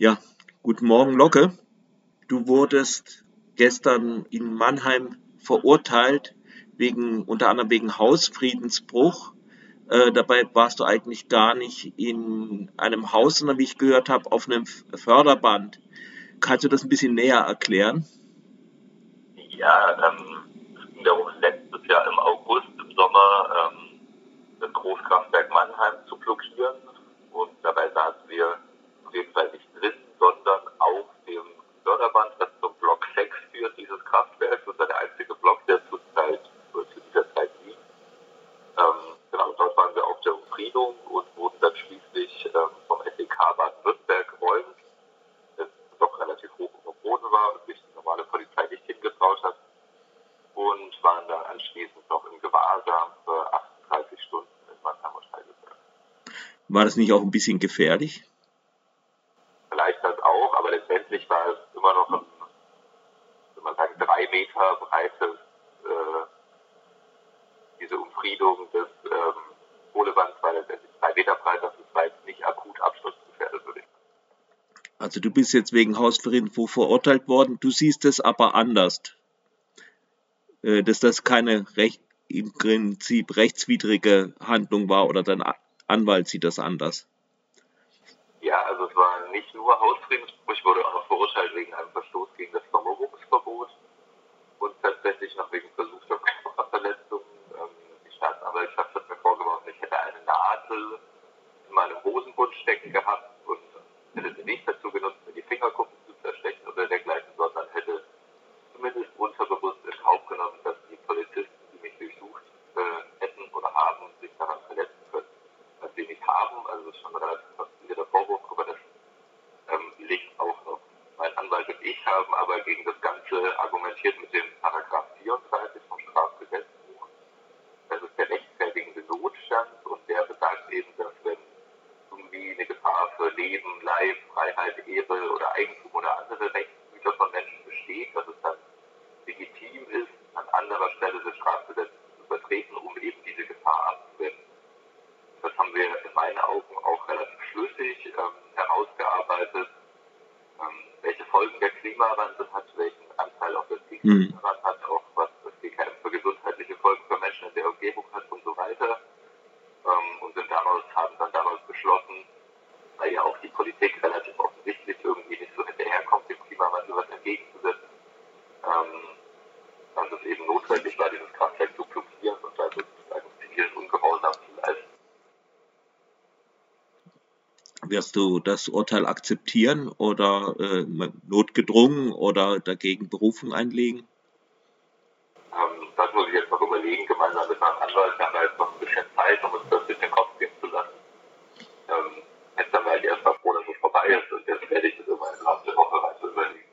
Ja, guten Morgen, Locke. Du wurdest gestern in Mannheim verurteilt, wegen, unter anderem wegen Hausfriedensbruch. Äh, dabei warst du eigentlich gar nicht in einem Haus, sondern wie ich gehört habe, auf einem Förderband. Kannst du das ein bisschen näher erklären? Ja, ähm, es letztes Jahr im August, im Sommer, ähm, das Großkraftwerk Mannheim zu blockieren. Und dabei saßen wir auf jeden Fall nicht drin, sondern auf dem Förderband, das zum Block 6 führt, dieses Kraftwerk. Das war der einzige Block, der zurzeit zu dieser Zeit liegt. Ähm, genau, dort waren wir auf der Umfriedung und wurden dann schließlich ähm, vom SEK Baden-Württemberg geräumt, das doch relativ hoch über Boden war und sich die normale Polizei nicht hingetraut hat. Und waren dann anschließend noch im Gewahrsam für 38 Stunden in Mannheim und Heidelberg. War das nicht auch ein bisschen gefährlich? Vielleicht das auch, aber letztendlich war es immer noch ein, würde man sagen, drei Meter breites, äh, diese Umfriedung des ähm, Kohlebands war letztendlich drei Meter breit, das ist jetzt nicht akut absturzgefährdet, würde ich sagen. Also du bist jetzt wegen Hausfriedensbruch verurteilt worden, du siehst es aber anders. Äh, dass das keine Recht, im Prinzip rechtswidrige Handlung war oder dein Anwalt sieht das anders. Ja, also es war nicht nur Hausfriedensbruch, ich wurde auch noch verurteilt wegen einem Verstoß gegen das Vermummungsverbot und tatsächlich noch wegen versuchter Körperverletzung. Ähm, die Staatsanwaltschaft hat mir vorgeworfen, ich hätte eine Nadel in meinem Hosenbund stecken gehabt und hätte sie nicht dazu genutzt, mir die Fingerkuppen zu zerstechen oder dergleichen, sondern hätte zumindest unterbewusst in Kauf genommen, dass die Polizisten, die mich durchsucht äh, hätten oder haben, sich daran verletzen können. Was sie nicht haben, also das ist schon relativ faszinierender Vorwurf, aber das ähm, liegt auch noch. Mein Anwalt und ich haben aber gegen das Ganze argumentiert mit dem Paragraph 34 vom Strafgesetzbuch. Das ist der rechtfertigende Notstand und der besagt eben, dass wenn irgendwie eine Gefahr für Leben, Leib, Freiheit, Ehre oder Eigentum oder andere Rechtsgüter von Menschen besteht, dass es dann legitim ist, an anderer Stelle des Strafgesetzes zu vertreten, um eben diese Gefahr abzuwenden. Das haben wir in meinen Augen auch relativ schlüssig ähm, herausgearbeitet, ähm, welche Folgen der Klimawandel hat, welchen Anteil auch das Mhm. daran hat, auch was das GKM für gesundheitliche Folgen für Menschen in der Umgebung hat und so weiter. Ähm, und sind daraus, haben dann daraus beschlossen, weil ja auch die Politik wirst du das Urteil akzeptieren oder äh, notgedrungen oder dagegen Berufung einlegen? Ähm, das muss ich jetzt noch überlegen, gemeinsam mit meinem Anwalt. Wir haben da jetzt noch ein bisschen Zeit, um uns das mit